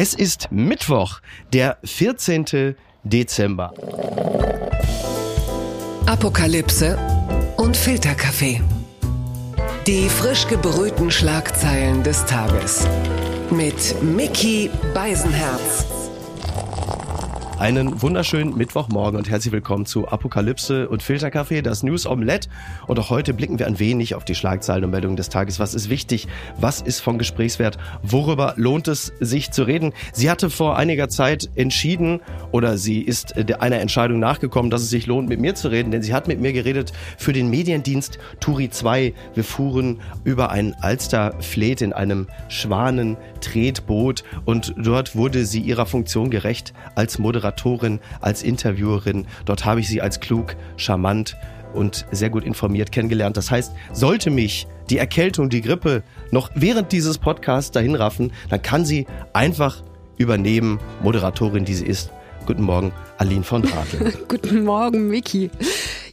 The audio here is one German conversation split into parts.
Es ist Mittwoch, der 14. Dezember. Apokalypse und Filterkaffee. Die frisch gebrühten Schlagzeilen des Tages. Mit Mickey Beisenherz. Einen wunderschönen Mittwochmorgen und herzlich willkommen zu Apokalypse und Filterkaffee, das News Omelette. Und auch heute blicken wir ein wenig auf die Schlagzeilen und Meldungen des Tages. Was ist wichtig? Was ist von Gesprächswert? Worüber lohnt es sich zu reden? Sie hatte vor einiger Zeit entschieden oder sie ist einer Entscheidung nachgekommen, dass es sich lohnt, mit mir zu reden, denn sie hat mit mir geredet für den Mediendienst Turi 2. Wir fuhren über ein Alsterfleet in einem Schwanentretboot und dort wurde sie ihrer Funktion gerecht als Moderatorin Moderatorin, als Interviewerin. Dort habe ich sie als klug, charmant und sehr gut informiert kennengelernt. Das heißt, sollte mich die Erkältung, die Grippe noch während dieses Podcasts dahin raffen, dann kann sie einfach übernehmen, Moderatorin, die sie ist. Guten Morgen, Aline von Dratel. Guten Morgen, Miki.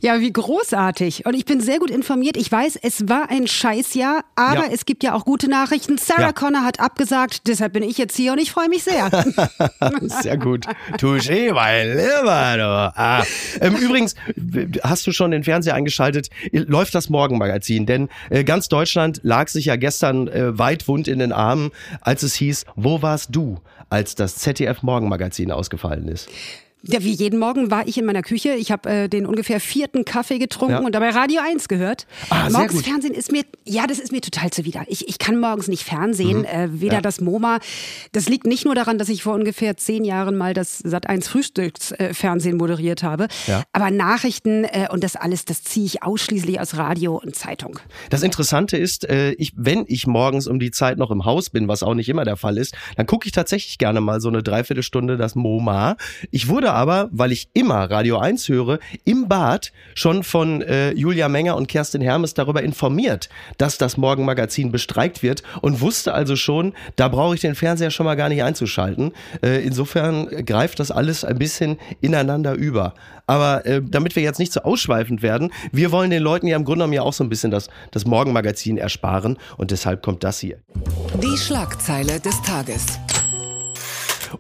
Ja, wie großartig. Und ich bin sehr gut informiert. Ich weiß, es war ein Scheißjahr, aber ja. es gibt ja auch gute Nachrichten. Sarah ja. Connor hat abgesagt, deshalb bin ich jetzt hier und ich freue mich sehr. sehr gut. Touché, mein Lieber. Du. Ah. Ähm, übrigens, hast du schon den Fernseher eingeschaltet? Läuft das Morgenmagazin? Denn äh, ganz Deutschland lag sich ja gestern äh, weit wund in den Armen, als es hieß, wo warst du, als das ZDF Morgenmagazin ausgefallen ist? Ja, wie jeden Morgen war ich in meiner Küche. Ich habe äh, den ungefähr vierten Kaffee getrunken ja. und dabei Radio 1 gehört. Ah, morgens Fernsehen ist mir, ja, das ist mir total zuwider. Ich, ich kann morgens nicht Fernsehen, mhm. äh, weder ja. das MoMA. Das liegt nicht nur daran, dass ich vor ungefähr zehn Jahren mal das Sat1 Frühstücksfernsehen moderiert habe, ja. aber Nachrichten äh, und das alles, das ziehe ich ausschließlich aus Radio und Zeitung. Das Interessante ist, äh, ich, wenn ich morgens um die Zeit noch im Haus bin, was auch nicht immer der Fall ist, dann gucke ich tatsächlich gerne mal so eine Dreiviertelstunde das MoMA. Ich wurde aber, weil ich immer Radio 1 höre, im Bad schon von äh, Julia Menger und Kerstin Hermes darüber informiert, dass das Morgenmagazin bestreikt wird und wusste also schon, da brauche ich den Fernseher schon mal gar nicht einzuschalten. Äh, insofern greift das alles ein bisschen ineinander über. Aber äh, damit wir jetzt nicht so ausschweifend werden, wir wollen den Leuten ja im Grunde genommen ja auch so ein bisschen das, das Morgenmagazin ersparen und deshalb kommt das hier. Die Schlagzeile des Tages.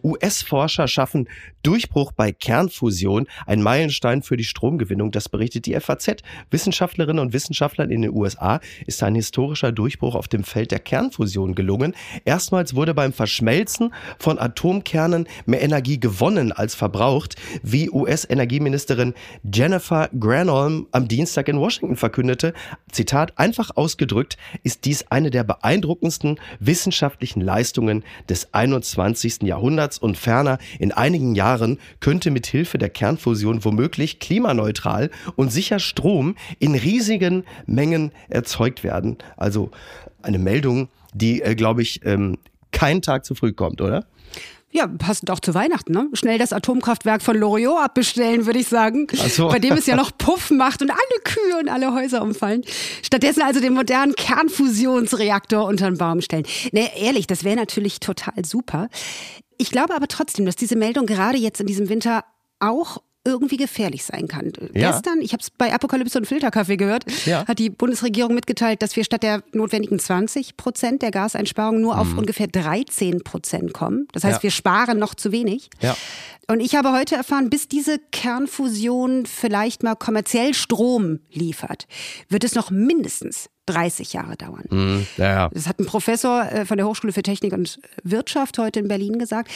US-Forscher schaffen Durchbruch bei Kernfusion, ein Meilenstein für die Stromgewinnung, das berichtet die FAZ. Wissenschaftlerinnen und Wissenschaftlern in den USA ist ein historischer Durchbruch auf dem Feld der Kernfusion gelungen. Erstmals wurde beim Verschmelzen von Atomkernen mehr Energie gewonnen als verbraucht, wie US-Energieministerin Jennifer Granholm am Dienstag in Washington verkündete. Zitat, einfach ausgedrückt ist dies eine der beeindruckendsten wissenschaftlichen Leistungen des 21. Jahrhunderts. Jahrhunderts und ferner in einigen Jahren könnte mit Hilfe der Kernfusion womöglich klimaneutral und sicher Strom in riesigen Mengen erzeugt werden. Also eine Meldung, die, äh, glaube ich, ähm, keinen Tag zu früh kommt, oder? Ja, passend auch zu Weihnachten, ne? Schnell das Atomkraftwerk von Loriot abbestellen, würde ich sagen. Ach so. Bei dem es ja noch Puff macht und alle Kühe und alle Häuser umfallen. Stattdessen also den modernen Kernfusionsreaktor unter den Baum stellen. Ne, ehrlich, das wäre natürlich total super. Ich glaube aber trotzdem, dass diese Meldung gerade jetzt in diesem Winter auch irgendwie gefährlich sein kann. Ja. Gestern, ich habe es bei Apokalypse und Filterkaffee gehört, ja. hat die Bundesregierung mitgeteilt, dass wir statt der notwendigen 20 Prozent der Gaseinsparung nur auf mhm. ungefähr 13 Prozent kommen. Das heißt, ja. wir sparen noch zu wenig. Und ich habe heute erfahren, bis diese Kernfusion vielleicht mal kommerziell Strom liefert, wird es noch mindestens 30 Jahre dauern. Mhm, ja, ja. Das hat ein Professor äh, von der Hochschule für Technik und Wirtschaft heute in Berlin gesagt.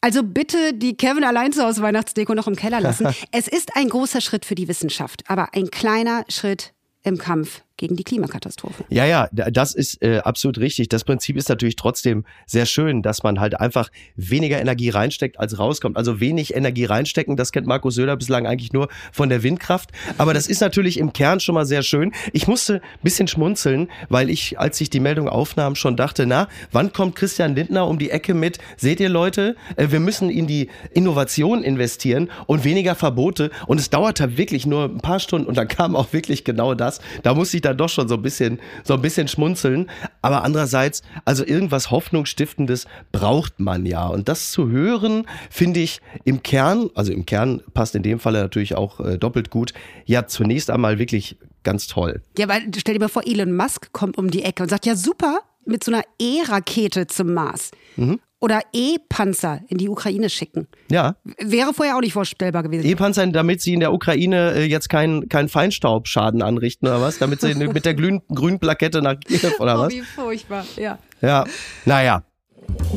Also bitte die Kevin allein zu Hause Weihnachtsdeko noch im Keller lassen. es ist ein großer Schritt für die Wissenschaft, aber ein kleiner Schritt im Kampf gegen die Klimakatastrophe. Ja, ja, das ist äh, absolut richtig. Das Prinzip ist natürlich trotzdem sehr schön, dass man halt einfach weniger Energie reinsteckt, als rauskommt. Also wenig Energie reinstecken, das kennt Markus Söder bislang eigentlich nur von der Windkraft. Aber das ist natürlich im Kern schon mal sehr schön. Ich musste ein bisschen schmunzeln, weil ich, als ich die Meldung aufnahm, schon dachte, na, wann kommt Christian Lindner um die Ecke mit, seht ihr Leute, äh, wir müssen in die Innovation investieren und weniger Verbote. Und es dauerte wirklich nur ein paar Stunden und dann kam auch wirklich genau das. Da muss ich dann doch schon so ein bisschen, so ein bisschen schmunzeln. Aber andererseits, also irgendwas Hoffnungsstiftendes braucht man ja. Und das zu hören, finde ich im Kern, also im Kern passt in dem Fall natürlich auch äh, doppelt gut, ja zunächst einmal wirklich ganz toll. Ja, weil stell dir mal vor, Elon Musk kommt um die Ecke und sagt, ja super, mit so einer E-Rakete zum Mars. Mhm oder E-Panzer in die Ukraine schicken. Ja. Wäre vorher auch nicht vorstellbar gewesen. E-Panzer, damit sie in der Ukraine äh, jetzt keinen kein Feinstaubschaden anrichten oder was? Damit sie mit der grünen, grünen Plakette nach Kiew oder oh, was? Wie furchtbar, ja. Ja, naja.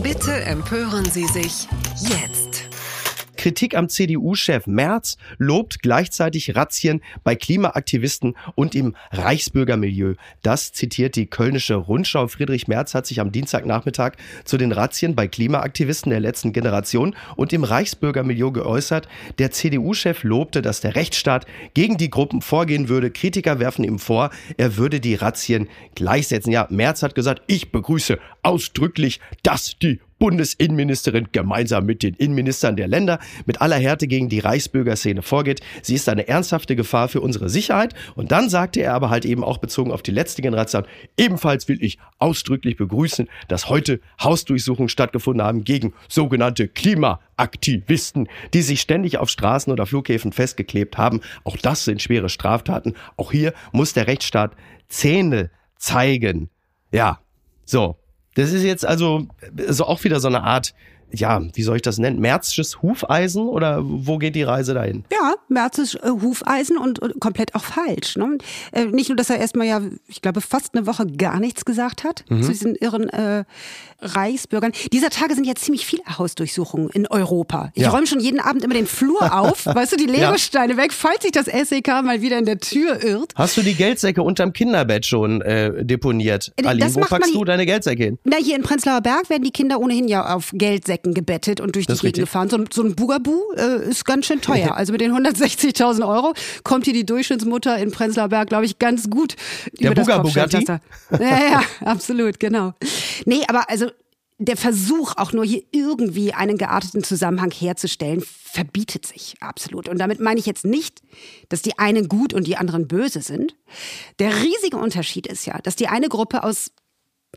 Bitte empören Sie sich jetzt. Kritik am CDU-Chef Merz lobt gleichzeitig Razzien bei Klimaaktivisten und im Reichsbürgermilieu. Das zitiert die Kölnische Rundschau. Friedrich Merz hat sich am Dienstagnachmittag zu den Razzien bei Klimaaktivisten der letzten Generation und im Reichsbürgermilieu geäußert. Der CDU-Chef lobte, dass der Rechtsstaat gegen die Gruppen vorgehen würde. Kritiker werfen ihm vor, er würde die Razzien gleichsetzen. Ja, Merz hat gesagt, ich begrüße ausdrücklich, dass die Bundesinnenministerin gemeinsam mit den Innenministern der Länder mit aller Härte gegen die Reichsbürgerszene vorgeht. Sie ist eine ernsthafte Gefahr für unsere Sicherheit. Und dann sagte er aber halt eben auch bezogen auf die letzte Generation, ebenfalls will ich ausdrücklich begrüßen, dass heute Hausdurchsuchungen stattgefunden haben gegen sogenannte Klimaaktivisten, die sich ständig auf Straßen oder Flughäfen festgeklebt haben. Auch das sind schwere Straftaten. Auch hier muss der Rechtsstaat Zähne zeigen. Ja, so. Das ist jetzt also so auch wieder so eine Art ja, wie soll ich das nennen? Märzsches Hufeisen oder wo geht die Reise dahin? Ja, Märzes äh, Hufeisen und, und, komplett auch falsch. Ne? Äh, nicht nur, dass er erstmal ja, ich glaube, fast eine Woche gar nichts gesagt hat mhm. zu diesen irren äh, Reichsbürgern. Dieser Tage sind ja ziemlich viele Hausdurchsuchungen in Europa. Ich ja. räume schon jeden Abend immer den Flur auf, weißt du, die Legosteine ja. weg, falls sich das SEK mal wieder in der Tür irrt. Hast du die Geldsäcke unterm Kinderbett schon äh, deponiert? Äh, Ali, wo packst du deine Geldsäcke hin? Na, hier in Prenzlauer Berg werden die Kinder ohnehin ja auf Geldsäcke Becken gebettet und durch das die Gegend gefahren. So, so ein Bugaboo äh, ist ganz schön teuer. Also mit den 160.000 Euro kommt hier die Durchschnittsmutter in Prenzlauer Berg, glaube ich, ganz gut Der über Buga das Ja, ja, absolut, genau. Nee, aber also der Versuch, auch nur hier irgendwie einen gearteten Zusammenhang herzustellen, verbietet sich absolut. Und damit meine ich jetzt nicht, dass die einen gut und die anderen böse sind. Der riesige Unterschied ist ja, dass die eine Gruppe aus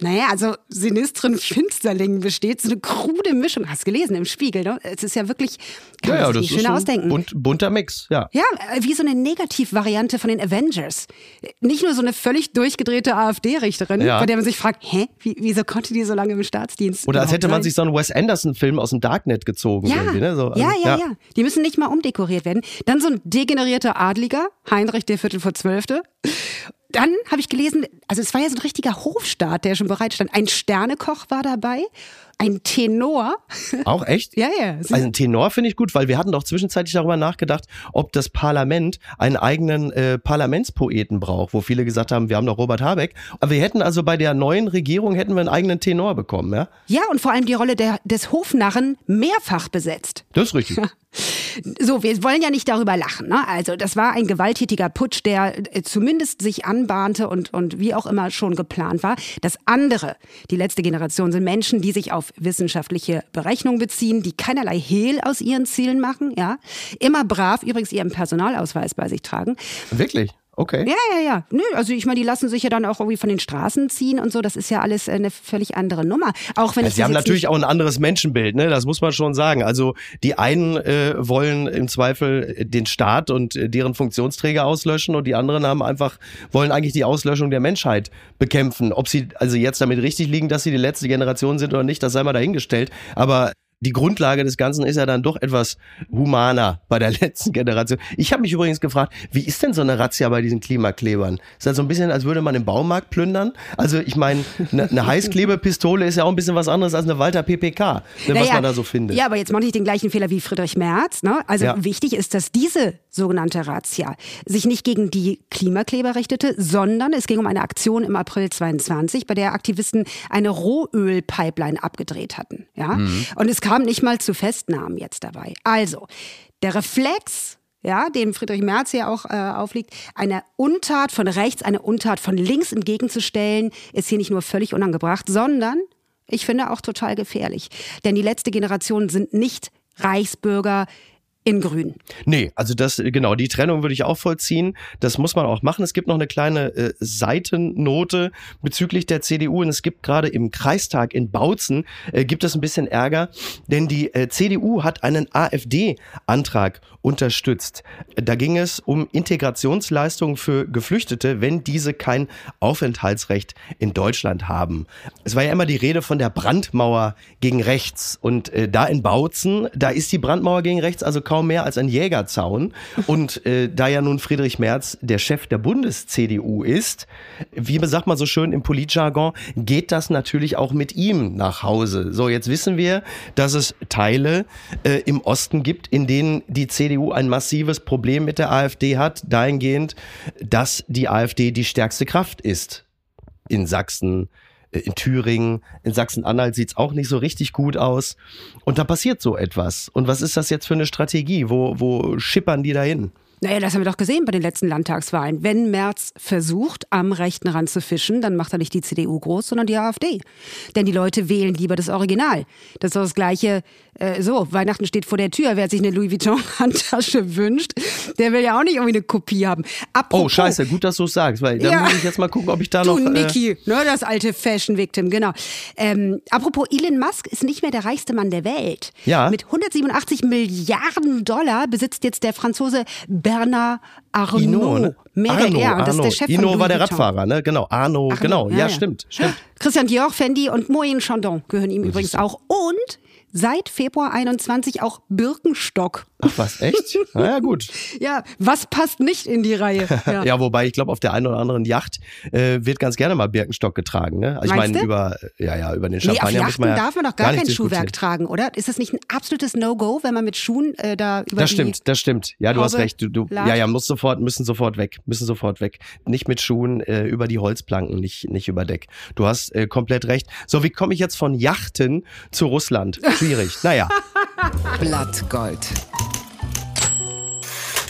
naja, also sinistren Finsterlingen besteht. So eine krude Mischung. Hast du gelesen im Spiegel, ne? Es ist ja wirklich, kann ja, man ja, sich schön ausdenken. Bunt, bunter Mix, ja. Ja, wie so eine Negativvariante von den Avengers. Nicht nur so eine völlig durchgedrehte AfD-Richterin, ja. bei der man sich fragt, hä, wie, wieso konnte die so lange im Staatsdienst? Oder als hätte man sein? sich so einen Wes Anderson-Film aus dem Darknet gezogen. Ja, ne? so, also, ja, ja, ja, ja. Die müssen nicht mal umdekoriert werden. Dann so ein degenerierter Adliger, Heinrich der Viertel vor Zwölfte dann habe ich gelesen, also es war ja so ein richtiger Hofstaat, der schon bereit stand. Ein Sternekoch war dabei ein Tenor. Auch echt? ja, ja. Also ein Tenor finde ich gut, weil wir hatten doch zwischenzeitlich darüber nachgedacht, ob das Parlament einen eigenen äh, Parlamentspoeten braucht, wo viele gesagt haben, wir haben doch Robert Habeck. Aber wir hätten also bei der neuen Regierung hätten wir einen eigenen Tenor bekommen, ja? Ja, und vor allem die Rolle der, des Hofnarren mehrfach besetzt. Das ist richtig. So, wir wollen ja nicht darüber lachen. Ne? Also das war ein gewalttätiger Putsch, der äh, zumindest sich anbahnte und, und wie auch immer schon geplant war. Das andere, die letzte Generation, sind Menschen, die sich auf wissenschaftliche Berechnungen beziehen, die keinerlei Hehl aus ihren Zielen machen. Ja, Immer brav übrigens ihren Personalausweis bei sich tragen. Wirklich? Okay. Ja, ja, ja. Nö, also ich meine, die lassen sich ja dann auch irgendwie von den Straßen ziehen und so. Das ist ja alles eine völlig andere Nummer. Auch wenn ja, Sie haben natürlich auch ein anderes Menschenbild, ne? Das muss man schon sagen. Also die einen äh, wollen im Zweifel den Staat und äh, deren Funktionsträger auslöschen und die anderen haben einfach wollen eigentlich die Auslöschung der Menschheit bekämpfen. Ob sie also jetzt damit richtig liegen, dass sie die letzte Generation sind oder nicht, das sei mal dahingestellt. Aber die Grundlage des Ganzen ist ja dann doch etwas humaner bei der letzten Generation. Ich habe mich übrigens gefragt, wie ist denn so eine Razzia bei diesen Klimaklebern? Ist das so ein bisschen, als würde man im Baumarkt plündern? Also ich meine, eine, eine Heißklebepistole ist ja auch ein bisschen was anderes als eine Walter PPK, ne, naja, was man da so findet. Ja, aber jetzt mache ich den gleichen Fehler wie Friedrich Merz. Ne? Also ja. wichtig ist, dass diese sogenannte Razzia sich nicht gegen die Klimakleber richtete, sondern es ging um eine Aktion im April 22, bei der Aktivisten eine Rohölpipeline abgedreht hatten. Ja? Mhm. Und es kam nicht mal zu Festnahmen jetzt dabei. Also, der Reflex ja, dem Friedrich Merz ja auch äh, aufliegt, eine Untat von rechts, eine Untat von links entgegenzustellen, ist hier nicht nur völlig unangebracht, sondern ich finde auch total gefährlich. Denn die letzte Generation sind nicht Reichsbürger in Grün. Nee, also das, genau, die Trennung würde ich auch vollziehen. Das muss man auch machen. Es gibt noch eine kleine äh, Seitennote bezüglich der CDU und es gibt gerade im Kreistag in Bautzen, äh, gibt es ein bisschen Ärger, denn die äh, CDU hat einen AfD-Antrag unterstützt. Da ging es um Integrationsleistungen für Geflüchtete, wenn diese kein Aufenthaltsrecht in Deutschland haben. Es war ja immer die Rede von der Brandmauer gegen rechts und äh, da in Bautzen, da ist die Brandmauer gegen rechts also kaum mehr als ein Jägerzaun und äh, da ja nun Friedrich Merz der Chef der Bundes-CDU ist, wie sagt man so schön im Politjargon, geht das natürlich auch mit ihm nach Hause. So, jetzt wissen wir, dass es Teile äh, im Osten gibt, in denen die CDU ein massives Problem mit der AfD hat, dahingehend, dass die AfD die stärkste Kraft ist in Sachsen, in Thüringen, in Sachsen-Anhalt sieht's auch nicht so richtig gut aus. Und da passiert so etwas. Und was ist das jetzt für eine Strategie? Wo, wo schippern die dahin? Naja, das haben wir doch gesehen bei den letzten Landtagswahlen. Wenn Merz versucht, am rechten Rand zu fischen, dann macht er nicht die CDU groß, sondern die AfD. Denn die Leute wählen lieber das Original. Das ist doch das Gleiche, äh, so, Weihnachten steht vor der Tür. Wer sich eine Louis Vuitton-Handtasche wünscht, der will ja auch nicht irgendwie eine Kopie haben. Apropos, oh, scheiße, gut, dass du es sagst, weil dann ja, muss ich jetzt mal gucken, ob ich da du, noch... Äh Niki, ne, das alte Fashion-Victim, genau. Ähm, apropos, Elon Musk ist nicht mehr der reichste Mann der Welt. Ja. Mit 187 Milliarden Dollar besitzt jetzt der Franzose Bernard Arnault. Ino, ne? Mehrere Arno, R. Das ist der Chef Ino von war der Radfahrer, ne? Genau. Arno, Arno genau. Ja, ja, stimmt, stimmt. Christian Dior, Fendi und Moyen Chandon gehören ihm übrigens auch. Und seit Februar 21 auch Birkenstock. Ach was, echt? Na ja, gut. ja, was passt nicht in die Reihe? Ja, ja wobei ich glaube, auf der einen oder anderen Yacht äh, wird ganz gerne mal Birkenstock getragen. Ne? Also ich meine, über, ja, ja, über den Champagner nee, muss man ja darf man doch gar, gar kein Schuhwerk tragen, oder? Ist das nicht ein absolutes No-Go, wenn man mit Schuhen äh, da über Das stimmt, das stimmt. Ja, du Haube hast recht. Du, du, ja, ja, muss sofort, müssen sofort weg, müssen sofort weg. Nicht mit Schuhen äh, über die Holzplanken, nicht, nicht über Deck. Du hast äh, komplett recht. So, wie komme ich jetzt von Yachten zu Russland? Schwierig. naja. Blattgold.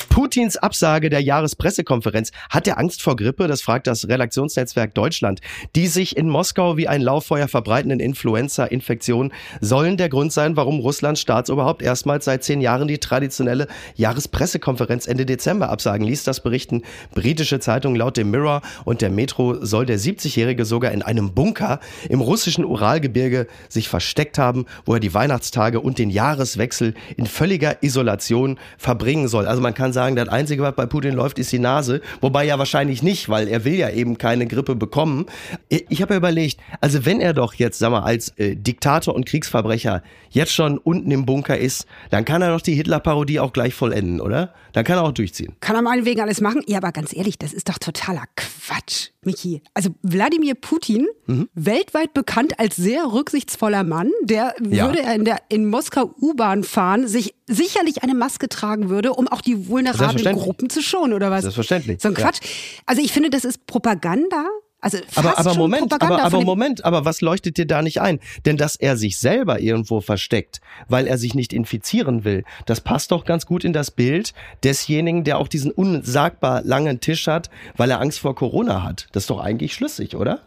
Putins Absage der Jahrespressekonferenz. Hat er Angst vor Grippe? Das fragt das Redaktionsnetzwerk Deutschland. Die sich in Moskau wie ein Lauffeuer verbreitenden Influenza-Infektionen sollen der Grund sein, warum Russlands Staatsoberhaupt erstmals seit zehn Jahren die traditionelle Jahrespressekonferenz Ende Dezember absagen ließ. Das berichten britische Zeitungen laut dem Mirror und der Metro soll der 70-Jährige sogar in einem Bunker im russischen Uralgebirge sich versteckt haben, wo er die Weihnachtstage und den Jahreswechsel in völliger Isolation verbringen soll. Also man kann sagen, sagen, das Einzige, was bei Putin läuft, ist die Nase. Wobei ja wahrscheinlich nicht, weil er will ja eben keine Grippe bekommen. Ich habe ja überlegt, also wenn er doch jetzt, sag mal, als äh, Diktator und Kriegsverbrecher jetzt schon unten im Bunker ist, dann kann er doch die Hitler-Parodie auch gleich vollenden, oder? Dann kann er auch durchziehen. Kann er meinetwegen alles machen? Ja, aber ganz ehrlich, das ist doch totaler Quatsch, Miki. Also Wladimir Putin, mhm. weltweit bekannt als sehr rücksichtsvoller Mann, der ja. würde er in, der, in Moskau U-Bahn fahren, sich sicherlich eine Maske tragen würde, um auch die vulnerablen Gruppen zu schonen, oder was? Selbstverständlich. So ein Quatsch. Ja. Also ich finde, das ist Propaganda also aber, aber Moment, aber, aber Moment, aber was leuchtet dir da nicht ein? Denn dass er sich selber irgendwo versteckt, weil er sich nicht infizieren will, das passt doch ganz gut in das Bild desjenigen, der auch diesen unsagbar langen Tisch hat, weil er Angst vor Corona hat. Das ist doch eigentlich schlüssig, oder?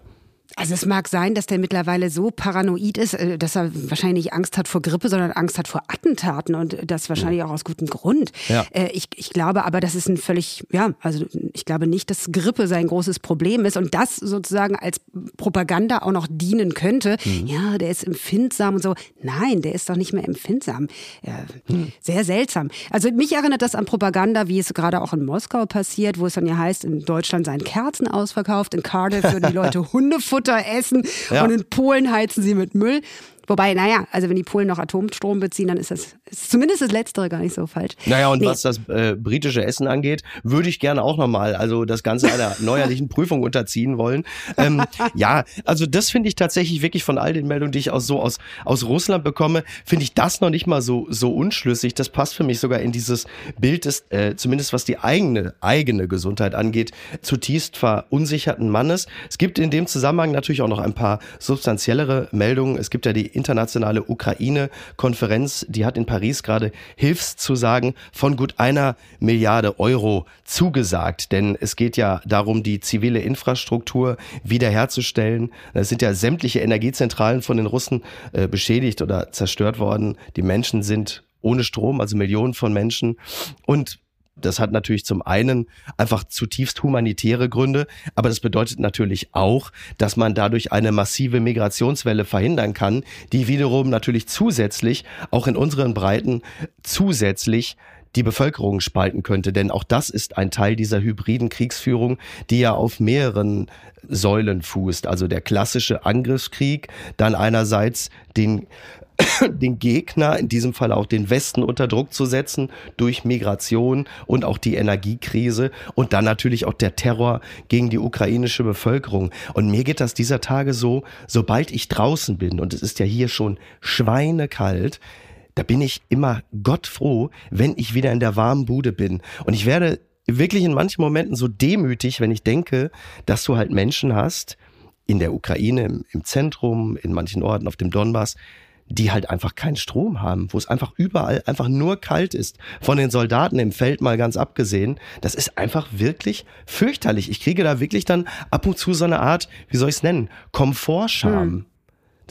Also es mag sein, dass der mittlerweile so paranoid ist, äh, dass er wahrscheinlich nicht Angst hat vor Grippe, sondern Angst hat vor Attentaten und das wahrscheinlich auch aus gutem Grund. Ja. Äh, ich, ich glaube aber, das ist ein völlig, ja, also ich glaube nicht, dass Grippe sein großes Problem ist und das sozusagen als Propaganda auch noch dienen könnte. Mhm. Ja, der ist empfindsam und so. Nein, der ist doch nicht mehr empfindsam. Ja, mhm. Sehr seltsam. Also mich erinnert das an Propaganda, wie es gerade auch in Moskau passiert, wo es dann ja heißt, in Deutschland seien Kerzen ausverkauft, in Cardiff würden die Leute Hundefutter Futter essen ja. und in Polen heizen sie mit Müll. Wobei, naja, also wenn die Polen noch Atomstrom beziehen, dann ist das ist zumindest das Letztere gar nicht so falsch. Naja, und nee. was das äh, britische Essen angeht, würde ich gerne auch nochmal, also das Ganze einer neuerlichen Prüfung unterziehen wollen. Ähm, ja, also das finde ich tatsächlich wirklich von all den Meldungen, die ich aus so aus, aus Russland bekomme, finde ich das noch nicht mal so, so unschlüssig. Das passt für mich sogar in dieses Bild des, äh, zumindest was die eigene, eigene Gesundheit angeht, zutiefst verunsicherten Mannes. Es gibt in dem Zusammenhang natürlich auch noch ein paar substanziellere Meldungen. Es gibt ja die internationale Ukraine-Konferenz, die hat in Paris gerade Hilfszusagen von gut einer Milliarde Euro zugesagt. Denn es geht ja darum, die zivile Infrastruktur wiederherzustellen. Es sind ja sämtliche Energiezentralen von den Russen äh, beschädigt oder zerstört worden. Die Menschen sind ohne Strom, also Millionen von Menschen. Und das hat natürlich zum einen einfach zutiefst humanitäre Gründe, aber das bedeutet natürlich auch, dass man dadurch eine massive Migrationswelle verhindern kann, die wiederum natürlich zusätzlich auch in unseren Breiten zusätzlich die Bevölkerung spalten könnte. Denn auch das ist ein Teil dieser hybriden Kriegsführung, die ja auf mehreren Säulen fußt. Also der klassische Angriffskrieg, dann einerseits den den Gegner, in diesem Fall auch den Westen unter Druck zu setzen durch Migration und auch die Energiekrise und dann natürlich auch der Terror gegen die ukrainische Bevölkerung. Und mir geht das dieser Tage so, sobald ich draußen bin, und es ist ja hier schon schweinekalt, da bin ich immer gottfroh, wenn ich wieder in der warmen Bude bin. Und ich werde wirklich in manchen Momenten so demütig, wenn ich denke, dass du halt Menschen hast, in der Ukraine, im, Zentrum, in manchen Orten auf dem Donbass, die halt einfach keinen Strom haben, wo es einfach überall einfach nur kalt ist. Von den Soldaten im Feld mal ganz abgesehen. Das ist einfach wirklich fürchterlich. Ich kriege da wirklich dann ab und zu so eine Art, wie soll ich es nennen, Komfortscham. Hm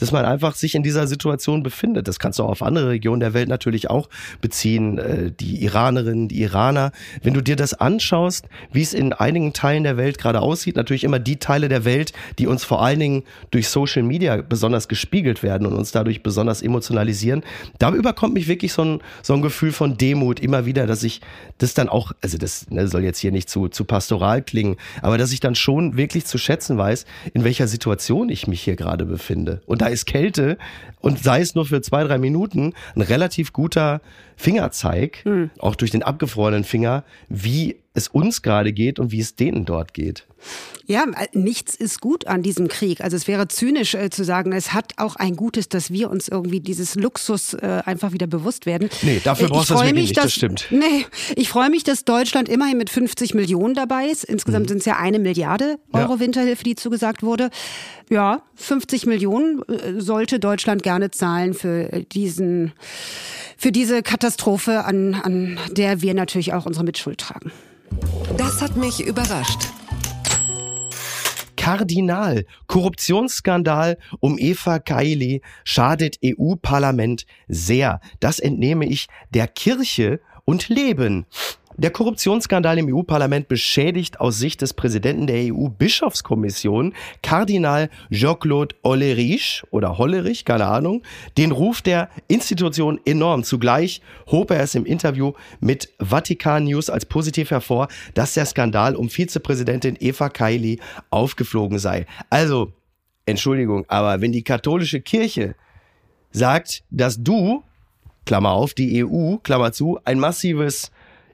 dass man einfach sich in dieser Situation befindet. Das kannst du auch auf andere Regionen der Welt natürlich auch beziehen. Äh, die Iranerinnen, die Iraner. Wenn du dir das anschaust, wie es in einigen Teilen der Welt gerade aussieht, natürlich immer die Teile der Welt, die uns vor allen Dingen durch Social Media besonders gespiegelt werden und uns dadurch besonders emotionalisieren, da überkommt mich wirklich so ein, so ein Gefühl von Demut immer wieder, dass ich das dann auch, also das ne, soll jetzt hier nicht zu, zu pastoral klingen, aber dass ich dann schon wirklich zu schätzen weiß, in welcher Situation ich mich hier gerade befinde. Und da ist Kälte und sei es nur für zwei, drei Minuten ein relativ guter Fingerzeig, mhm. auch durch den abgefrorenen Finger, wie es uns gerade geht und wie es denen dort geht. Ja, äh, nichts ist gut an diesem Krieg. Also es wäre zynisch äh, zu sagen, es hat auch ein Gutes, dass wir uns irgendwie dieses Luxus äh, einfach wieder bewusst werden. Nee, dafür brauchst du das wirklich nicht, dass, das stimmt. Nee, ich freue mich, dass Deutschland immerhin mit 50 Millionen dabei ist. Insgesamt mhm. sind es ja eine Milliarde Euro ja. Winterhilfe, die zugesagt wurde. Ja, 50 Millionen äh, sollte Deutschland gerne zahlen für äh, diesen, für diese Katastrophe, an, an der wir natürlich auch unsere Mitschuld tragen. Das hat mich überrascht. Kardinal. Korruptionsskandal um Eva Kaili schadet EU-Parlament sehr. Das entnehme ich der Kirche und Leben. Der Korruptionsskandal im EU-Parlament beschädigt aus Sicht des Präsidenten der EU-Bischofskommission, Kardinal Jean-Claude Hollerich oder Hollerich, keine Ahnung, den Ruf der Institution enorm. Zugleich hob er es im Interview mit Vatikan News als positiv hervor, dass der Skandal um Vizepräsidentin Eva Kaili aufgeflogen sei. Also, Entschuldigung, aber wenn die katholische Kirche sagt, dass du, Klammer auf, die EU, Klammer zu, ein massives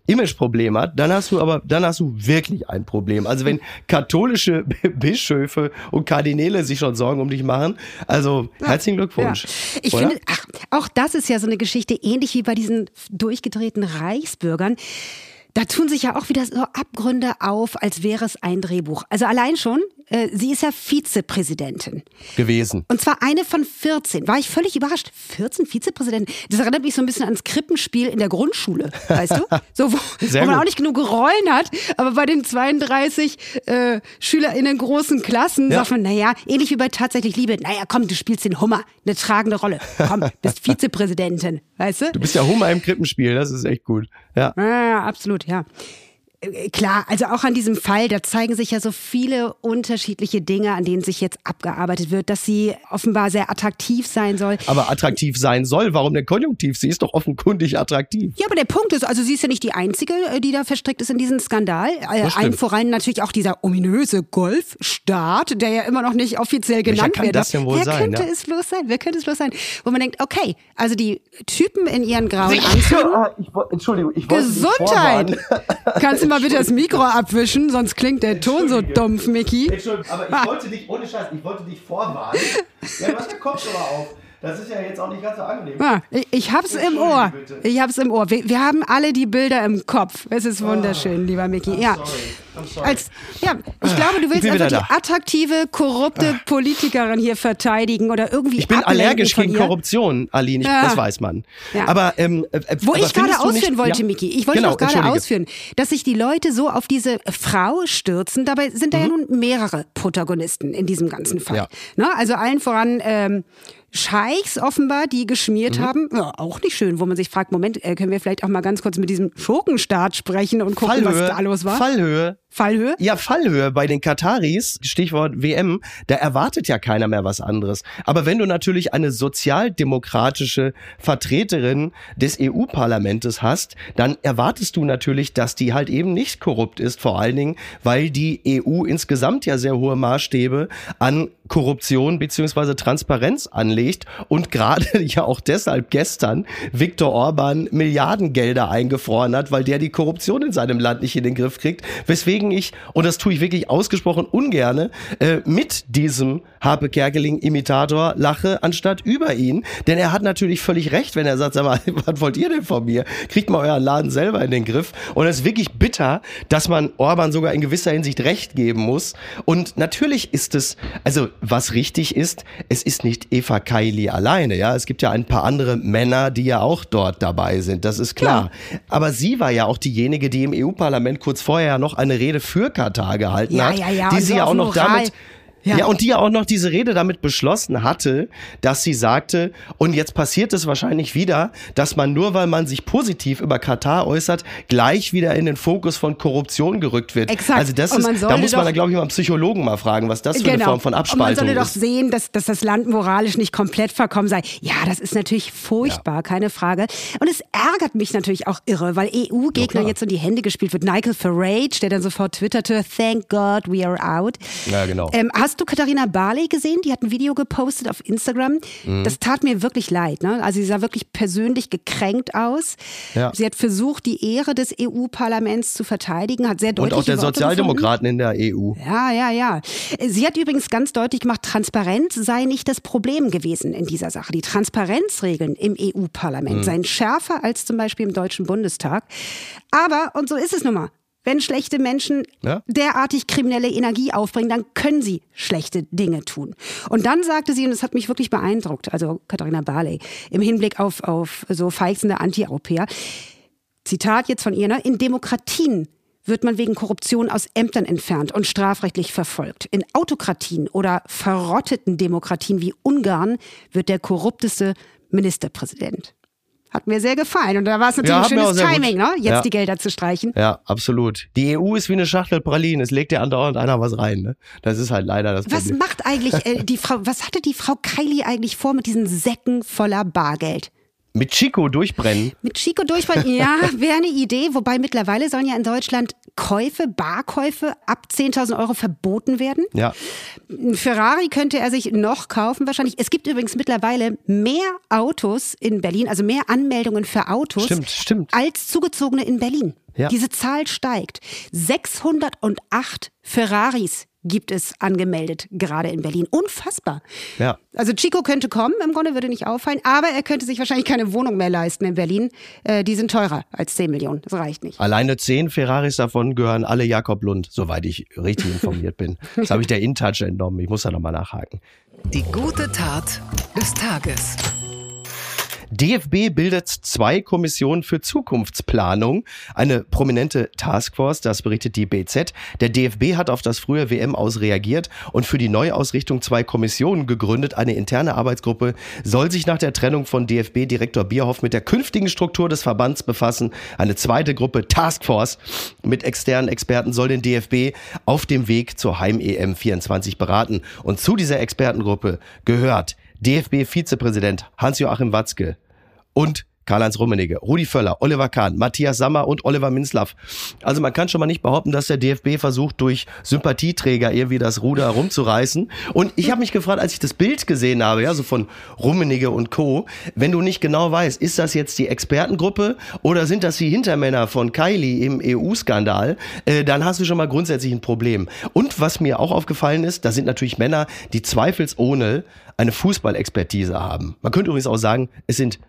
Imageproblem hat, dann hast du aber, dann hast du wirklich ein Problem. Also wenn katholische Bischöfe und Kardinäle sich schon Sorgen um dich machen, also ja, herzlichen Glückwunsch. Ja. Ich oder? finde, ach, auch das ist ja so eine Geschichte, ähnlich wie bei diesen durchgedrehten Reichsbürgern da tun sich ja auch wieder so Abgründe auf, als wäre es ein Drehbuch. Also allein schon, äh, sie ist ja Vizepräsidentin. Gewesen. Und zwar eine von 14. War ich völlig überrascht. 14 Vizepräsidenten? Das erinnert mich so ein bisschen ans Krippenspiel in der Grundschule, weißt du? So, wo, wo man auch nicht genug Rollen hat, aber bei den 32 äh, SchülerInnen großen Klassen ja. sagt man, naja, ähnlich wie bei Tatsächlich Liebe, naja, komm, du spielst den Hummer, eine tragende Rolle. Komm, bist Vizepräsidentin, weißt du? Du bist ja Hummer im Krippenspiel, das ist echt gut. Ja, ja absolut, ja. Äh, klar, also auch an diesem Fall, da zeigen sich ja so viele unterschiedliche Dinge, an denen sich jetzt abgearbeitet wird, dass sie offenbar sehr attraktiv sein soll. Aber attraktiv sein soll, warum der Konjunktiv? Sie ist doch offenkundig attraktiv. Ja, aber der Punkt ist, also sie ist ja nicht die Einzige, äh, die da verstrickt ist in diesem Skandal. Äh, allen voran natürlich auch dieser ominöse Golfstaat, der ja immer noch nicht offiziell genannt Welcher kann wird. Das denn wohl Wer sein, könnte ja? es bloß sein? Wer könnte es bloß sein? Wo man denkt, okay, also die Typen in ihren grauen Anzügen. Ich, Entschuldigung, ich wollte Gesundheit! Kannst du mal bitte das Mikro abwischen, sonst klingt der Ton so dumpf, Mickey. Entschuldigung, aber ich wollte dich, ohne Scheiß, ich wollte dich vorwarnen. Ja, du hast den Kopfhörer auf. Das ist ja jetzt auch nicht ganz so angenehm. Ah, ich, ich hab's im Ohr. Bitte. Ich hab's im Ohr. Wir, wir, haben alle die Bilder im Kopf. Es ist wunderschön, oh, lieber Mickey. Ja. Als, ja, ich glaube, du willst einfach die attraktive, korrupte ah. Politikerin hier verteidigen oder irgendwie. Ich bin allergisch gegen Korruption, Aline, ja. das weiß man. Ja. Aber ähm, äh, wo aber ich gerade ausführen nicht, wollte, ja? Miki, ich wollte genau, gerade ausführen, dass sich die Leute so auf diese Frau stürzen. Dabei sind da mhm. ja nun mehrere Protagonisten in diesem ganzen Fall. Ja. Ne? Also allen voran ähm, Scheichs offenbar, die geschmiert mhm. haben. Ja, auch nicht schön, wo man sich fragt, Moment, äh, können wir vielleicht auch mal ganz kurz mit diesem Schurkenstaat sprechen und gucken, Fallhöhe, was da los war? Fallhöhe. Fallhöhe? Ja, Fallhöhe bei den Kataris, Stichwort WM, da erwartet ja keiner mehr was anderes. Aber wenn du natürlich eine sozialdemokratische Vertreterin des EU-Parlamentes hast, dann erwartest du natürlich, dass die halt eben nicht korrupt ist, vor allen Dingen, weil die EU insgesamt ja sehr hohe Maßstäbe an Korruption beziehungsweise Transparenz anlegt und gerade ja auch deshalb gestern Viktor Orban Milliardengelder eingefroren hat, weil der die Korruption in seinem Land nicht in den Griff kriegt, weswegen ich, und das tue ich wirklich ausgesprochen ungerne, äh, mit diesem Harpe Kerkeling Imitator lache, anstatt über ihn, denn er hat natürlich völlig recht, wenn er sagt, sag mal, was wollt ihr denn von mir? Kriegt mal euren Laden selber in den Griff und es ist wirklich bitter, dass man Orban sogar in gewisser Hinsicht recht geben muss und natürlich ist es, also was richtig ist, es ist nicht Eva Kaili alleine, ja. Es gibt ja ein paar andere Männer, die ja auch dort dabei sind, das ist klar. Ja. Aber sie war ja auch diejenige, die im EU-Parlament kurz vorher noch eine Rede für Katar gehalten ja, hat, ja, die sie ja auch noch Moral. damit ja. ja, und die ja auch noch diese Rede damit beschlossen hatte, dass sie sagte, und jetzt passiert es wahrscheinlich wieder, dass man nur, weil man sich positiv über Katar äußert, gleich wieder in den Fokus von Korruption gerückt wird. Exakt. Also das ist, da muss man da glaube ich mal einen Psychologen mal fragen, was das für genau. eine Form von Abspaltung ist. Man solle doch sehen, dass, dass das Land moralisch nicht komplett verkommen sei. Ja, das ist natürlich furchtbar, ja. keine Frage. Und es ärgert mich natürlich auch irre, weil EU-Gegner jetzt in die Hände gespielt wird. Nigel Farage, der dann sofort twitterte, thank God we are out. Ja, genau. Ähm, hast Hast du Katharina Barley gesehen? Die hat ein Video gepostet auf Instagram. Mhm. Das tat mir wirklich leid. Ne? Also sie sah wirklich persönlich gekränkt aus. Ja. Sie hat versucht, die Ehre des EU-Parlaments zu verteidigen, hat sehr deutlich Und auch der Sozialdemokraten in der EU. Ja, ja, ja. Sie hat übrigens ganz deutlich gemacht, Transparenz sei nicht das Problem gewesen in dieser Sache. Die Transparenzregeln im EU-Parlament mhm. seien schärfer als zum Beispiel im Deutschen Bundestag. Aber, und so ist es nun mal, wenn schlechte Menschen ja? derartig kriminelle Energie aufbringen, dann können sie schlechte Dinge tun. Und dann sagte sie, und das hat mich wirklich beeindruckt, also Katharina Barley, im Hinblick auf, auf so feixende Anti-Europäer, Zitat jetzt von ihr, ne? in Demokratien wird man wegen Korruption aus Ämtern entfernt und strafrechtlich verfolgt. In Autokratien oder verrotteten Demokratien wie Ungarn wird der korrupteste Ministerpräsident. Hat mir sehr gefallen. Und da war es natürlich ja, ein schönes Timing, ne? jetzt ja. die Gelder zu streichen. Ja, absolut. Die EU ist wie eine Schachtel Pralinen. Es legt ja andauernd einer was rein. Ne? Das ist halt leider das Problem. Was macht eigentlich äh, die Frau, was hatte die Frau Kylie eigentlich vor mit diesen Säcken voller Bargeld? Mit Chico durchbrennen. Mit Chico durchbrennen, ja, wäre eine Idee. Wobei mittlerweile sollen ja in Deutschland Käufe, Barkäufe ab 10.000 Euro verboten werden. Ja. Ein Ferrari könnte er sich noch kaufen wahrscheinlich. Es gibt übrigens mittlerweile mehr Autos in Berlin, also mehr Anmeldungen für Autos. Stimmt, stimmt. Als Zugezogene in Berlin. Ja. Diese Zahl steigt. 608 Ferraris gibt es angemeldet, gerade in Berlin. Unfassbar. Ja. Also Chico könnte kommen, im Grunde würde nicht auffallen, aber er könnte sich wahrscheinlich keine Wohnung mehr leisten in Berlin. Äh, die sind teurer als 10 Millionen. Das reicht nicht. Alleine 10 Ferraris davon gehören alle Jakob Lund, soweit ich richtig informiert bin. Das habe ich der InTouch entnommen. Ich muss da nochmal nachhaken. Die gute Tat des Tages. DFB bildet zwei Kommissionen für Zukunftsplanung, eine prominente Taskforce, das berichtet die BZ. Der DFB hat auf das frühe WM aus reagiert und für die Neuausrichtung zwei Kommissionen gegründet. Eine interne Arbeitsgruppe soll sich nach der Trennung von DFB-Direktor Bierhoff mit der künftigen Struktur des Verbands befassen. Eine zweite Gruppe Taskforce mit externen Experten soll den DFB auf dem Weg zur Heim-EM 24 beraten. Und zu dieser Expertengruppe gehört DFB-Vizepräsident Hans-Joachim Watzke und Karl-Heinz Rummenigge, Rudi Völler, Oliver Kahn, Matthias Sammer und Oliver Minzlaff. Also man kann schon mal nicht behaupten, dass der DFB versucht, durch Sympathieträger irgendwie das Ruder rumzureißen. Und ich habe mich gefragt, als ich das Bild gesehen habe, ja, so von Rummenigge und Co., wenn du nicht genau weißt, ist das jetzt die Expertengruppe oder sind das die Hintermänner von Kylie im EU-Skandal, äh, dann hast du schon mal grundsätzlich ein Problem. Und was mir auch aufgefallen ist, da sind natürlich Männer, die zweifelsohne eine Fußballexpertise haben. Man könnte übrigens auch sagen, es sind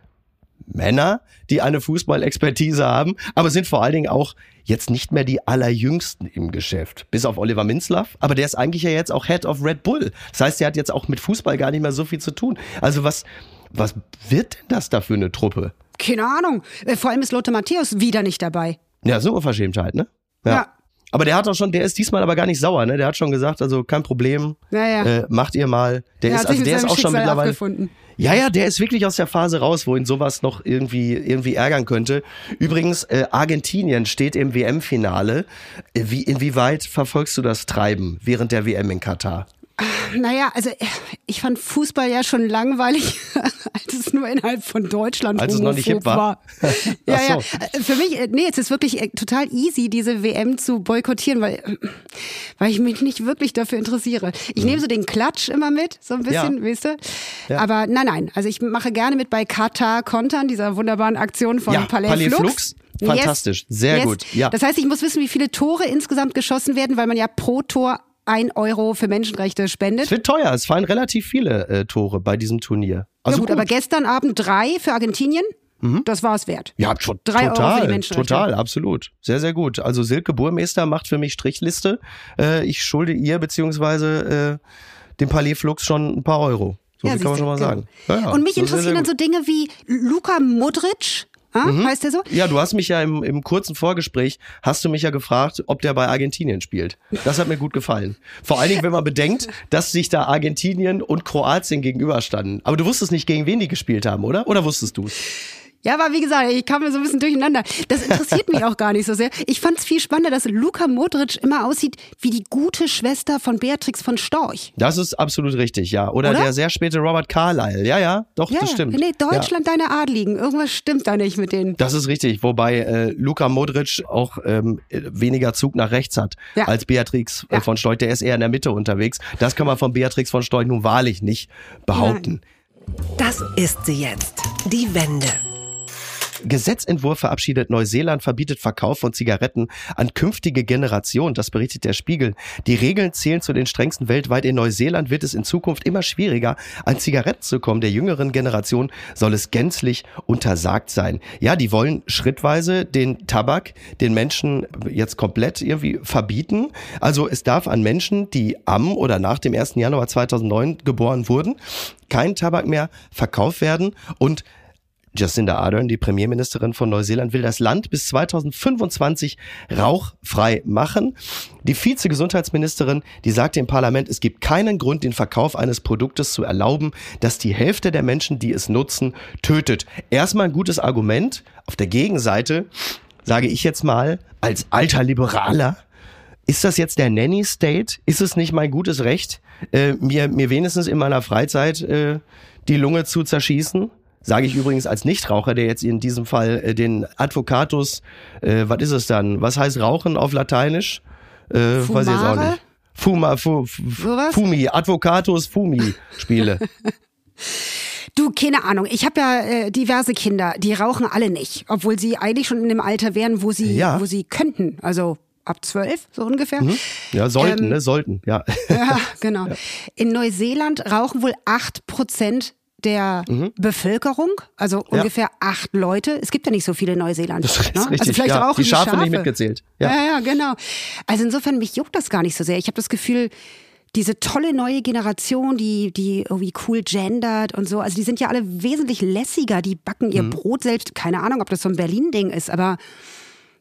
Männer, die eine Fußballexpertise haben, aber sind vor allen Dingen auch jetzt nicht mehr die allerjüngsten im Geschäft. Bis auf Oliver Minzlaff, aber der ist eigentlich ja jetzt auch Head of Red Bull. Das heißt, der hat jetzt auch mit Fußball gar nicht mehr so viel zu tun. Also was, was wird denn das da für eine Truppe? Keine Ahnung. Äh, vor allem ist Lothar Matthäus wieder nicht dabei. Ja, so Unverschämtheit, ne? ja. ja. Aber der hat auch schon, der ist diesmal aber gar nicht sauer, ne? Der hat schon gesagt, also kein Problem, Naja. äh, macht ihr mal. Der Er ist, also der ist auch schon Schicksal mittlerweile. abgefunden. Ja, ja, der ist wirklich aus der Phase raus, wo ihn sowas noch irgendwie, irgendwie ärgern könnte. Übrigens, äh, Argentinien steht im WM-Finale. Äh, Wie, inwieweit verfolgst du das Treiben während der WM in Katar? Naja, also ich fand Fußball ja schon langweilig, als es nur innerhalb von Deutschland Als es noch nicht hip homophob war. ja, ja. Äh, Für mich, äh, nee, es ist wirklich äh, total easy, diese WM zu boykottieren, weil, äh, weil ich mich nicht wirklich dafür interessiere. Ich nehme so den Klatsch immer mit, so ein bisschen, Mhm. Ja. weißt du? Ja. Aber nein, nein. Also ich mache gerne mit bei Katar Kontern, dieser wunderbaren Aktion von Ja, Palais, Palais Flux. Flux. Fantastisch. Sehr gut. Ja. Das heißt, ich muss wissen, wie viele Tore insgesamt geschossen werden, weil man ja pro Tor ein Euro für Menschenrechte spendet. Es wird teuer. Es fallen relativ viele äh, Tore bei diesem Turnier. Also ja gut, aber gestern Abend drei für Argentinien. Das war es wert. Ja, to Drei Euro für total, die Menschenrechte. total, absolut. Sehr, sehr gut. Also Silke Burmeister macht für mich Strichliste. Äh, ich schulde ihr beziehungsweise äh, dem Palais Flux schon ein paar Euro. So Ja, kann man schon mal du, sagen. genau. Ja, ja, Und mich interessieren dann so Dinge wie Luka Modric. Ah, Heißt der so? Ja, du hast mich ja im, im kurzen Vorgespräch, hast du mich ja gefragt, ob der bei Argentinien spielt. Das hat mir gut gefallen. Vor allen Dingen, wenn man bedenkt, dass sich da Argentinien und Kroatien gegenüberstanden. Aber du wusstest nicht, gegen wen die gespielt haben, oder? Oder wusstest du Ja, aber wie gesagt, ich kam mir so ein bisschen durcheinander. Das interessiert mich auch gar nicht so sehr. Ich fand es viel spannender, dass Luka Modric immer aussieht wie die gute Schwester von Beatrix von Storch. Das ist absolut richtig, ja. Oder, Oder? der sehr späte Robert Carlyle. Ja, ja, doch, Ja, das stimmt. nee, ja. Deutschland, deine Adligen. Irgendwas stimmt da nicht mit denen. Das ist richtig, wobei äh, Luka Modric auch ähm, weniger Zug nach rechts hat Ja. als Beatrix äh, Ja. von Storch. Der ist eher in der Mitte unterwegs. Das kann man von Beatrix von Storch nun wahrlich nicht behaupten. Das ist sie jetzt. Die Wende. Gesetzentwurf verabschiedet Neuseeland verbietet Verkauf von Zigaretten an künftige Generationen. Das berichtet der Spiegel. Die Regeln zählen zu den strengsten weltweit. In Neuseeland wird es in Zukunft immer schwieriger, an Zigaretten zu kommen. Der jüngeren Generation soll es gänzlich untersagt sein. Ja, die wollen schrittweise den Tabak den Menschen jetzt komplett irgendwie verbieten. Also es darf an Menschen, die am oder nach dem 1. Januar 2009 geboren wurden, kein Tabak mehr verkauft werden und Jacinda Ardern, die Premierministerin von Neuseeland, will das Land bis 2025 rauchfrei machen. Die Vizegesundheitsministerin, die sagte im Parlament, es gibt keinen Grund, den Verkauf eines Produktes zu erlauben, das die Hälfte der Menschen, die es nutzen, tötet. Erstmal ein gutes Argument. Auf der Gegenseite sage ich jetzt mal, als alter Liberaler, ist das jetzt der Nanny State? Ist es nicht mein gutes Recht, äh, mir, mir wenigstens in meiner Freizeit äh, die Lunge zu zerschießen? Sage ich übrigens als Nichtraucher, der jetzt in diesem Fall äh, den Advocatus, äh, was ist es dann? Was heißt Rauchen auf Lateinisch? Äh, weiß ich jetzt auch nicht. Fuma, fu? Fumi, Advocatus Fumi spiele. Du, keine Ahnung. Ich habe ja äh, diverse Kinder, die rauchen alle nicht, obwohl sie eigentlich schon in dem Alter wären, wo sie, Ja. wo sie könnten. Also ab zwölf, so ungefähr. ja, sollten, Ähm, ne? Sollten, ja. Ja, genau. In Neuseeland rauchen wohl acht Prozent der Mhm. Bevölkerung, also ungefähr acht Leute. Es gibt ja nicht so viele Neuseeland. Das ist ne? richtig, also vielleicht ja. rauchen Die Schafe nicht mitgezählt. Ja. Ja. ja, genau. Also insofern, mich juckt das gar nicht so sehr. Ich habe das Gefühl, diese tolle neue Generation, die, die irgendwie cool gendert und so, also die sind ja alle wesentlich lässiger, die backen Mhm. ihr Brot selbst. Keine Ahnung, ob das so ein Berlin-Ding ist, aber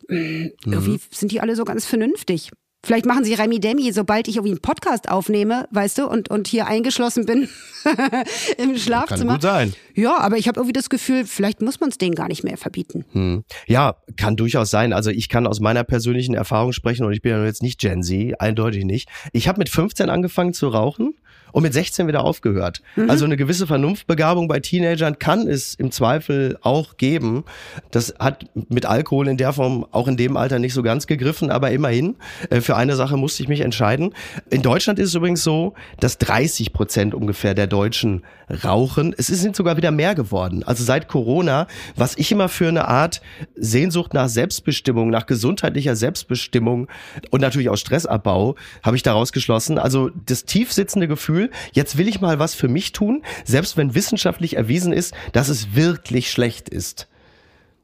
mh, irgendwie Mhm. sind die alle so ganz vernünftig. Vielleicht machen sie Remi Demi, sobald ich irgendwie einen Podcast aufnehme, weißt du, und, und hier eingeschlossen bin im Schlafzimmer. gut sein. Ja, aber ich habe irgendwie das Gefühl, vielleicht muss man es denen gar nicht mehr verbieten. Hm. Ja, kann durchaus sein. Also ich kann aus meiner persönlichen Erfahrung sprechen und ich bin ja jetzt nicht Gen Z, eindeutig nicht. Ich habe mit 15 angefangen zu rauchen und mit 16 wieder aufgehört. Also eine gewisse Vernunftbegabung bei Teenagern kann es im Zweifel auch geben. Das hat mit Alkohol in der Form auch in dem Alter nicht so ganz gegriffen, aber immerhin, äh, für eine Sache musste ich mich entscheiden. In Deutschland ist es übrigens so, dass 30 Prozent ungefähr der Deutschen rauchen. Es sind sogar wieder mehr geworden. Also seit Corona, was ich immer für eine Art Sehnsucht nach Selbstbestimmung, nach gesundheitlicher Selbstbestimmung und natürlich auch Stressabbau, habe ich daraus geschlossen. Also das tief sitzende Gefühl, jetzt will ich mal was für mich tun, selbst wenn wissenschaftlich erwiesen ist, dass es wirklich schlecht ist.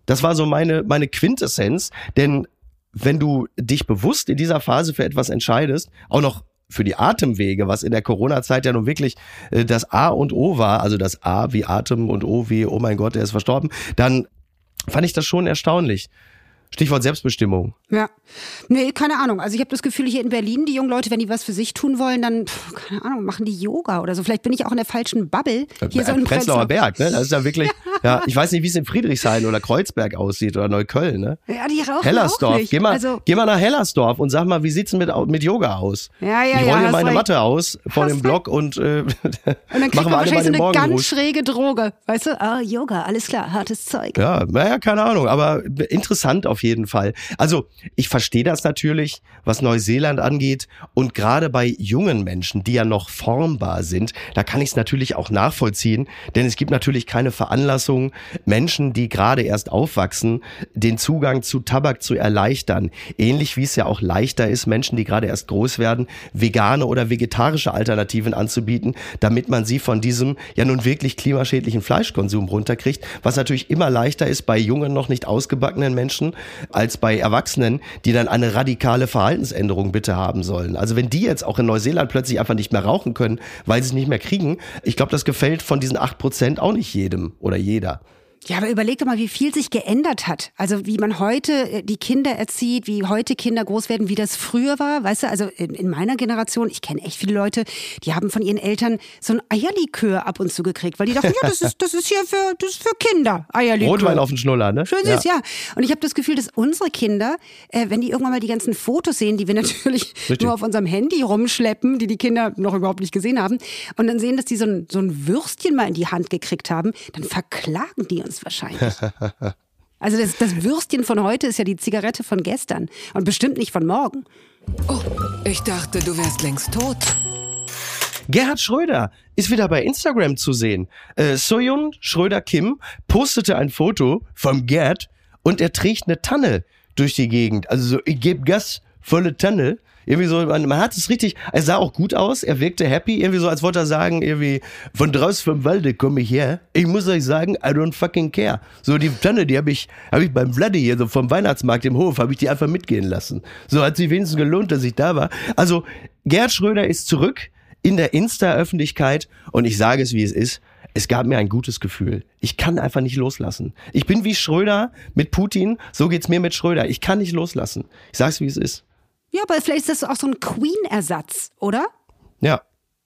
Das war so meine, meine Quintessenz, denn wenn du dich bewusst in dieser Phase für etwas entscheidest, auch noch für die Atemwege, was in der Corona-Zeit ja nun wirklich äh, das A und O war, also das A wie Atem und O wie, oh mein Gott, der ist verstorben, dann fand ich das schon erstaunlich. Stichwort Selbstbestimmung. Ja. Nee, keine Ahnung. Also ich habe das Gefühl, hier in Berlin, die jungen Leute, wenn die was für sich tun wollen, dann, pff, keine Ahnung, machen die Yoga oder so. Vielleicht bin ich auch in der falschen Bubble. Hier äh, so in Prenzlauer Berg, ne? Das ist ja wirklich, ja, ich weiß nicht, wie es in Friedrichshain oder Kreuzberg aussieht oder Neukölln, ne? Ja, die rauchen Hellersdorf. auch nicht. Geh mal, also, geh mal nach Hellersdorf und sag mal, wie sieht's mit, mit Yoga aus? Ja, ja, ich ja, rolle hast meine recht. Matte aus vor Hast dem Block und, äh, und dann kriegt machen man wir alle mal wahrscheinlich so eine ganz schräge Droge. Weißt du? Ah, Yoga, alles klar, hartes Zeug. Ja, naja, keine Ahnung, aber interessant auf jeden Fall. Also, ich verstehe das natürlich, was Neuseeland angeht. Und gerade bei jungen Menschen, die ja noch formbar sind, da kann ich es natürlich auch nachvollziehen. Denn es gibt natürlich keine Veranlassung, Menschen, die gerade erst aufwachsen, den Zugang zu Tabak zu erleichtern. Ähnlich wie es ja auch leichter ist, Menschen, die gerade erst groß werden, vegane oder vegetarische Alternativen anzubieten, damit man sie von diesem ja nun wirklich klimaschädlichen Fleischkonsum runterkriegt, was natürlich immer leichter ist bei jungen, noch nicht ausgebackenen Menschen als bei Erwachsenen, die dann eine radikale Verhaltensänderung bitte haben sollen. Also wenn die jetzt auch in Neuseeland plötzlich einfach nicht mehr rauchen können, weil sie es nicht mehr kriegen, ich glaube, das gefällt von diesen acht Prozent auch nicht jedem oder data. Ja, aber überleg doch mal, wie viel sich geändert hat. Also wie man heute äh, die Kinder erzieht, wie heute Kinder groß werden, wie das früher war. Weißt du, also in, in meiner Generation, ich kenne echt viele Leute, die haben von ihren Eltern so ein Eierlikör ab und zu gekriegt, weil die dachten, ja, das ist, das ist hier für, das ist für Kinder, Eierlikör. Rotwein auf den Schnuller, ne? Schön süß, ja. Und ich habe das Gefühl, dass unsere Kinder, äh, wenn die irgendwann mal die ganzen Fotos sehen, die wir natürlich Richtig. nur auf unserem Handy rumschleppen, die die Kinder noch überhaupt nicht gesehen haben, und dann sehen, dass die so ein, so ein Würstchen mal in die Hand gekriegt haben, dann verklagen die uns wahrscheinlich. Also das, das Würstchen von heute ist ja die Zigarette von gestern und bestimmt nicht von morgen. Oh, ich dachte, du wärst längst tot. Gerhard Schröder ist wieder bei Instagram zu sehen. Äh, Soyun Schröder Kim postete ein Foto vom Gerd und er trägt eine Tanne durch die Gegend. Also so, ich gebe Gas, volle Tanne. Irgendwie so, man, man hat es richtig, er sah auch gut aus, er wirkte happy, irgendwie so, als wollte er sagen, irgendwie, von draußen vom Walde komme ich her. Ich muss euch sagen, I don't fucking care. So, die Tanne, die habe ich, habe ich beim Vladi hier, so vom Weihnachtsmarkt im Hof, habe ich die einfach mitgehen lassen. So hat sich wenigstens gelohnt, dass ich da war. Also, Gerd Schröder ist zurück in der Insta-Öffentlichkeit und ich sage es, wie es ist. Es gab mir ein gutes Gefühl. Ich kann einfach nicht loslassen. Ich bin wie Schröder mit Putin, so geht's mir mit Schröder. Ich kann nicht loslassen. Ich sag's, wie es ist. Ja, aber vielleicht ist das auch so ein Queen-Ersatz, oder? Ja.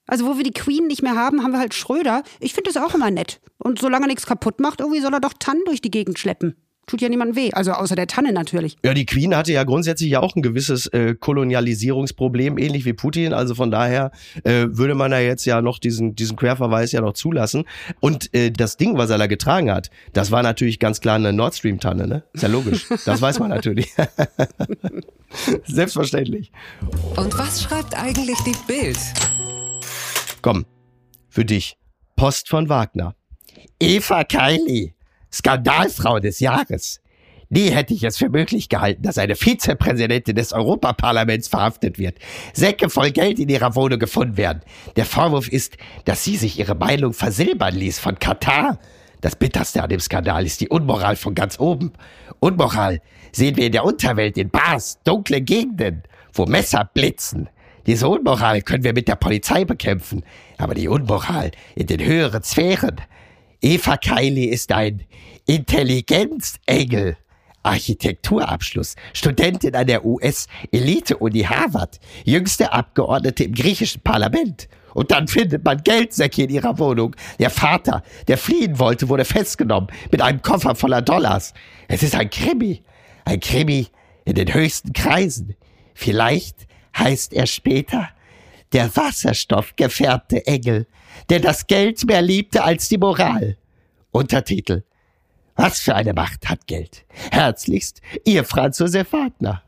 Also wo wir die Queen nicht mehr haben, haben wir halt Schröder. Ich finde das auch immer nett. Und solange er nichts kaputt macht, irgendwie soll er doch Tannen durch die Gegend schleppen. Tut ja niemandem weh. Also außer der Tanne natürlich. Ja, die Queen hatte ja grundsätzlich ja auch ein gewisses äh, Kolonialisierungsproblem, ähnlich wie Putin. Also von daher äh, würde man ja jetzt ja noch diesen, diesen Querverweis ja noch zulassen. Und äh, das Ding, was er da getragen hat, das war natürlich ganz klar eine Nord Stream-Tanne, ne? Ist ja logisch. Das weiß man natürlich. Selbstverständlich. Und was schreibt eigentlich die Bild? Komm, für dich. Post von Wagner. Eva Kaili, Skandalfrau des Jahres. Nie hätte ich es für möglich gehalten, dass eine Vizepräsidentin des Europaparlaments verhaftet wird. Säcke voll Geld in ihrer Wohnung gefunden werden. Der Vorwurf ist, dass sie sich ihre Meinung versilbern ließ von Katar. Das Bitterste an dem Skandal ist die Unmoral von ganz oben. Unmoral sehen wir in der Unterwelt, in Bars, dunkle Gegenden, wo Messer blitzen. Diese Unmoral können wir mit der Polizei bekämpfen, aber die Unmoral in den höheren Sphären. Eva Kaili ist ein Intelligenzengel. Architekturabschluss, Studentin an der US-Elite-Uni Harvard, jüngste Abgeordnete im griechischen Parlament. Und dann findet man Geldsäcke in ihrer Wohnung. Der Vater, der fliehen wollte, wurde festgenommen mit einem Koffer voller Dollars. Es ist ein Krimi. Ein Krimi in den höchsten Kreisen. Vielleicht heißt er später der wasserstoffgefärbte Engel, der das Geld mehr liebte als die Moral. Untertitel Was für eine Macht hat Geld? Herzlichst, Ihr Franz Josef Wagner.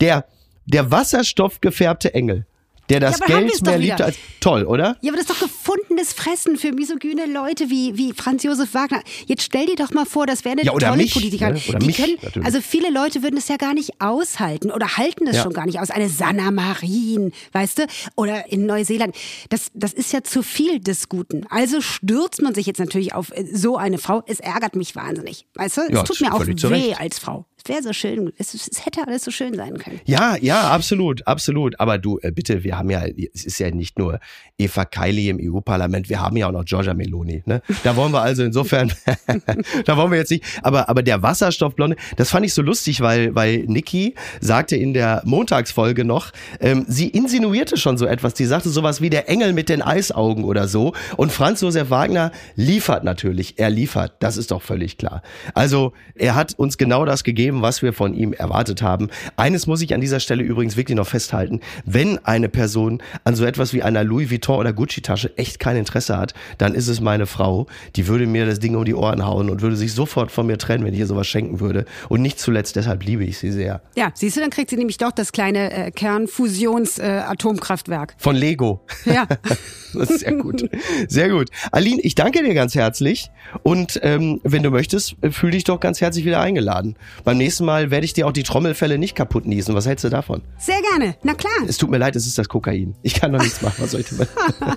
Der, der wasserstoffgefärbte Engel, der das Ja, Geld mehr wieder. liebte als. Toll, oder? Ja, aber das ist doch gefundenes Fressen für misogyne Leute wie, wie Franz Josef Wagner. Jetzt stell dir doch mal vor, das wäre eine Ja, tolle mich, Politikerin. ne? Oder die mich, können, natürlich. also viele Leute würden es ja gar nicht aushalten oder halten es Ja. schon gar nicht aus. Eine Sanna Marin, weißt du? Oder in Neuseeland. Das, das ist ja zu viel des Guten. Also stürzt man sich jetzt natürlich auf äh, so eine Frau. Es ärgert mich wahnsinnig. Weißt du? Es Ja, tut mir auch weh als Frau. Wäre so schön. Es, es, hätte alles so schön sein können. Ja, ja, absolut, absolut. Aber du, äh, bitte, wir haben ja, es ist ja nicht nur Eva Kaili im EU-Parlament, wir haben ja auch noch Giorgia Meloni. Ne? Da wollen wir also insofern, da wollen wir jetzt nicht. Aber, aber der Wasserstoffblonde, das fand ich so lustig, weil, weil Niki sagte in der Montagsfolge noch, ähm, sie insinuierte schon so etwas. Die sagte sowas wie der Engel mit den Eisaugen oder so. Und Franz Josef Wagner liefert natürlich. Er liefert. Das ist doch völlig klar. Also, er hat uns genau das gegeben, was wir von ihm erwartet haben. Eines muss ich an dieser Stelle übrigens wirklich noch festhalten. Wenn eine Person an so etwas wie einer Louis Vuitton oder Gucci Tasche echt kein Interesse hat, dann ist es meine Frau. Die würde mir das Ding um die Ohren hauen und würde sich sofort von mir trennen, wenn ich ihr sowas schenken würde. Und nicht zuletzt deshalb liebe ich sie sehr. Ja, siehst du, dann kriegt sie nämlich doch das kleine äh, Kernfusions-Atomkraftwerk. Äh, von Lego. Ja. das ist sehr gut. Sehr gut. Aline, ich danke dir ganz herzlich. Und ähm, wenn du möchtest, äh, fühl dich doch ganz herzlich wieder eingeladen. Beim nächsten Mal werde ich dir auch die Trommelfälle nicht kaputt niesen. Was hältst du davon? Sehr gerne. Na klar. Es tut mir leid, es ist das Kokain. Ich kann doch nichts machen. Was soll ich tun?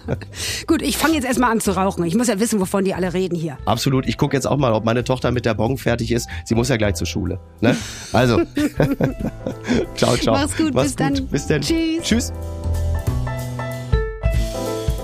gut, ich fange jetzt erstmal an zu rauchen. Ich muss ja wissen, wovon die alle reden hier. Absolut. Ich gucke jetzt auch mal, ob meine Tochter mit der Bon fertig ist. Sie muss ja gleich zur Schule. Ne? Also. ciao, ciao. Mach's gut. Mach's bis gut. dann. Bis dann. Tschüss. Tschüss.